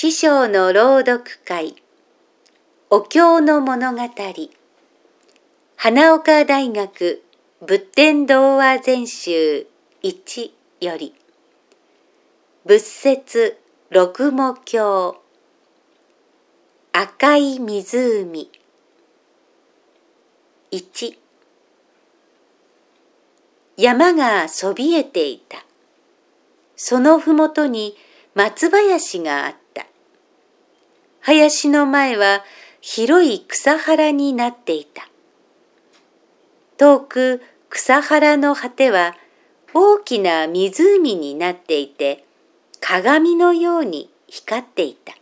知章の朗読会。お経の物語。花岡大学仏典童話全集1より。仏説六目経。赤い湖。1山がそびえていた。そのふもとに松林があった。林の前は広い草原になっていた。遠く草原の果ては大きな湖になっていて鏡のように光っていた。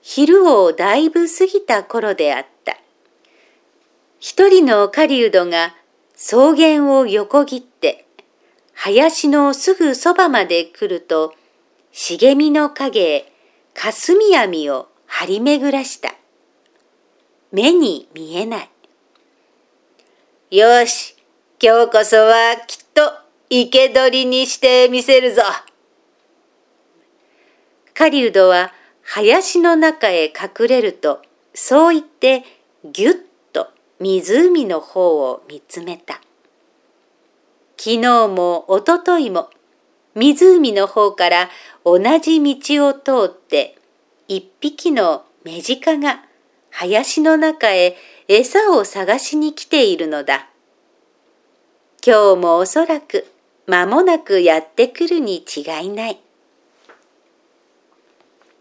昼をだいぶ過ぎた頃であった。一人の狩人が草原を横切って林のすぐそばまで来ると茂みの影へ霞網を張り巡らした目に見えないよし、今日こそはきっと生け捕りにしてみせるぞ。狩人は林の中へ隠れると、そう言ってぎゅっと湖の方を見つめた。昨日もおとといも湖の方から同じ道を通って一匹のメジカが林の中へ餌を探しに来ているのだ。今日もおそらく間もなくやってくるに違いない。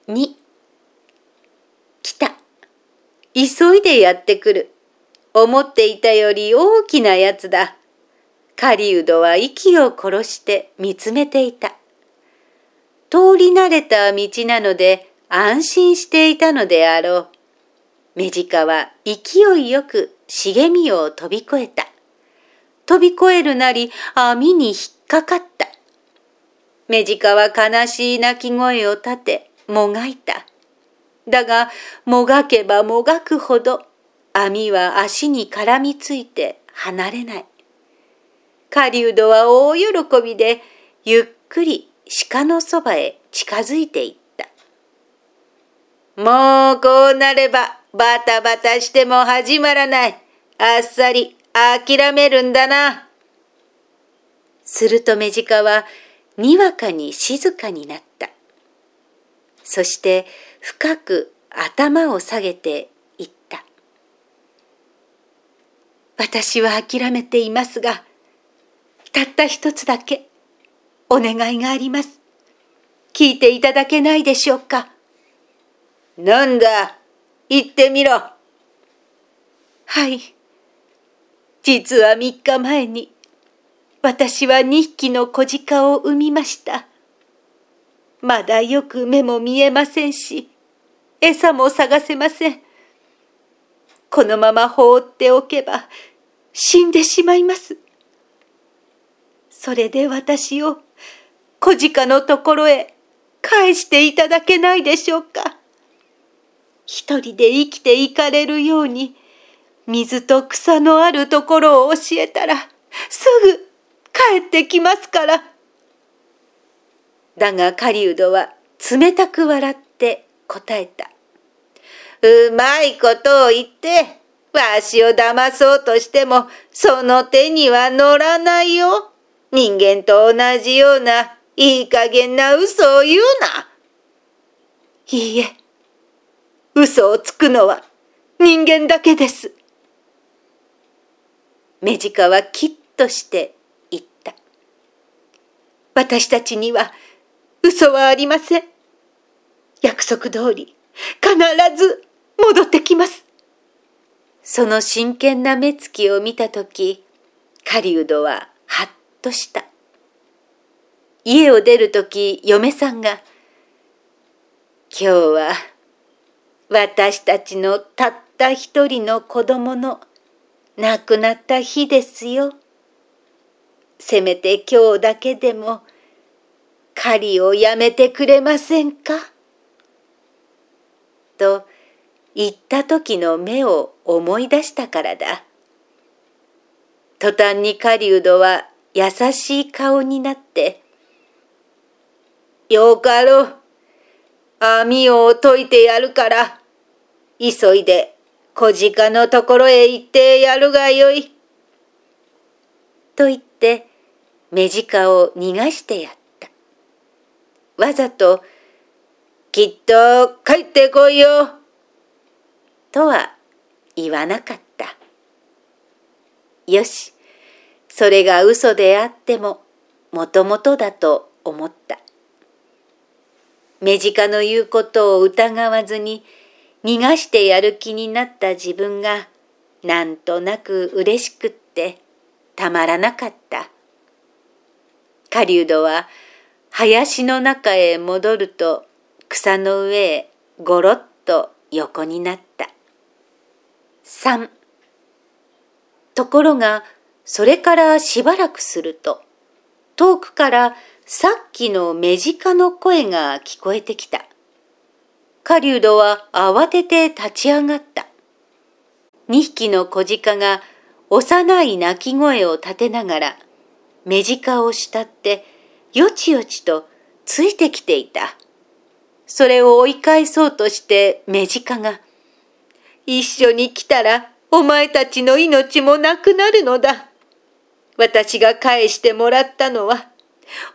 2来た。急いでやってくる。思っていたより大きなやつだ。狩人は息を殺して見つめていた。通り慣れた道なので安心していたのであろう。メジカは勢いよく茂みを飛び越えた。飛び越えるなり網に引っかかった。メジカは悲しい泣き声を立て、もがいた。だが、もがけばもがくほど、網は足に絡みついて離れない。狩人は大喜びで、ゆっくり鹿のそばへ近づいていった。もうこうなればバタバタしても始まらない。あっさり諦めるんだな。するとメジカはにわかに静かになった。そして深く頭を下げて言った。私は諦めていますが、たった一つだけお願いがあります。聞いていただけないでしょうか。なんだ言ってみろ。はい。実は三日前に、私は二匹の小鹿を産みました。まだよく目も見えませんし、餌も探せません。このまま放っておけば死んでしまいます。それで私を小鹿のところへ返していただけないでしょうか。一人で生きていかれるように、水と草のあるところを教えたら、すぐ帰ってきますから。だが狩人は冷たく笑って答えた。うまいことを言って、わしを騙そうとしても、その手には乗らないよ。人間と同じような、いい加減な嘘を言うな。いいえ。嘘をつくのは人間だけです。メジカはきっとして言った。私たちには嘘はありません。約束通り必ず戻ってきます。その真剣な目つきを見たとき、狩人はとした。家を出るとき、嫁さんが、今日は私たちのたった一人の子供の亡くなった日ですよ。せめて今日だけでも狩りをやめてくれませんか？と言った時の目を思い出したからだ。途端に狩人は優しい顔になって、よかろう。網を解いてやるから、急いで小鹿のところへ行ってやるがよい。と言って、目鹿を逃がしてやった。わざと、きっと帰ってこいよ。とは言わなかった。よし、それが嘘であっても、もともとだと思った。目近の言うことを疑わずに逃がしてやる気になった自分がなんとなく嬉しくってたまらなかった。狩人は林の中へ戻ると草の上へごろっと横になった。三。ところがそれからしばらくすると遠くからさっきの目近の声が聞こえてきた。狩人は慌てて立ち上がった。二匹の小鹿が幼い鳴き声を立てながら、目近を慕ってよちよちとついてきていた。それを追い返そうとして目近が、一緒に来たらお前たちの命もなくなるのだ。私が返してもらったのは、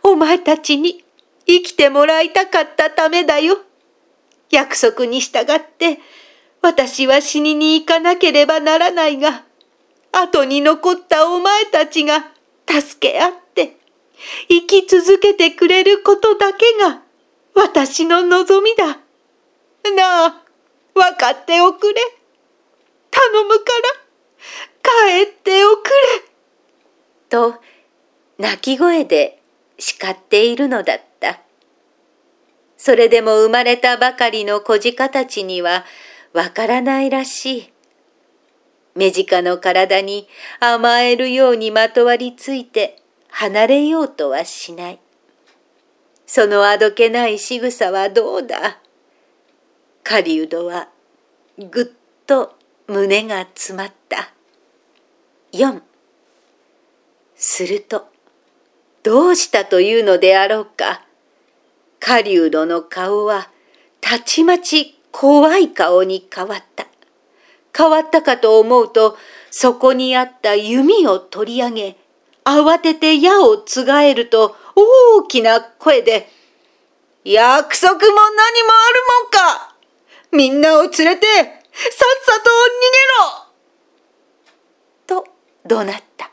お前たちに生きてもらいたかったためだよ。約束に従って私は死にに行かなければならないが、後に残ったお前たちが助け合って生き続けてくれることだけが私の望みだ。なあ、分かっておくれ。頼むから帰っておくれ。と、泣き声で叱っているのだった。それでも生まれたばかりの小鹿たちにはわからないらしい。目近の体に甘えるようにまとわりついて離れようとはしない。そのあどけない仕草はどうだ？狩人はぐっと胸が詰まった。4するとどうしたというのであろうか。狩人の顔はたちまち怖い顔に変わった。変わったかと思うと、そこにあった弓を取り上げ、慌てて矢をつがえると大きな声で、約束も何もあるもんかみんなを連れて、さっさと逃げろと怒鳴った。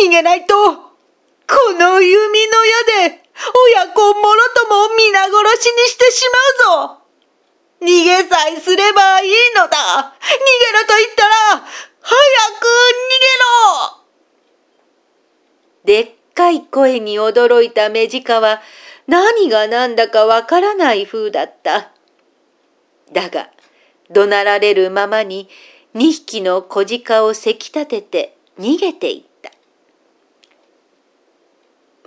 逃げないとこの弓の矢で親子もろとも皆殺しにしてしまうぞ逃げさえすればいいのだ逃げろと言ったら早く逃げろでっかい声に驚いた目近は何が何だかわからない風だった。だが、怒鳴られるままに二匹の小鹿をせき立てて逃げていった。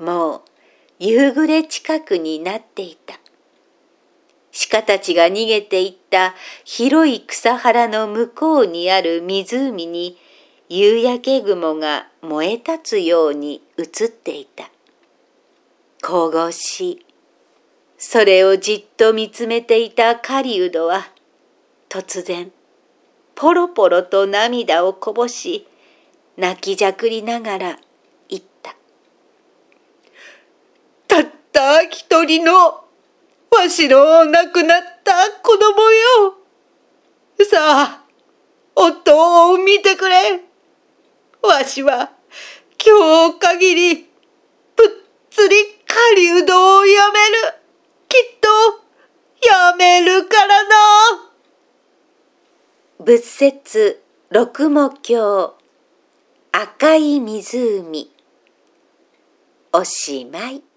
もう夕暮れ近くになっていた。鹿たちが逃げていった広い草原の向こうにある湖に夕焼け雲が燃え立つように映っていた。神々しい。それをじっと見つめていた狩人は突然ポロポロと涙をこぼし泣きじゃくりながらたった一人のわしの亡くなった子供よ。さあ、夫を見てくれ。わしは今日限りぷっつり狩人をやめる。きっとやめるからな。仏説六目経赤い湖おしまい。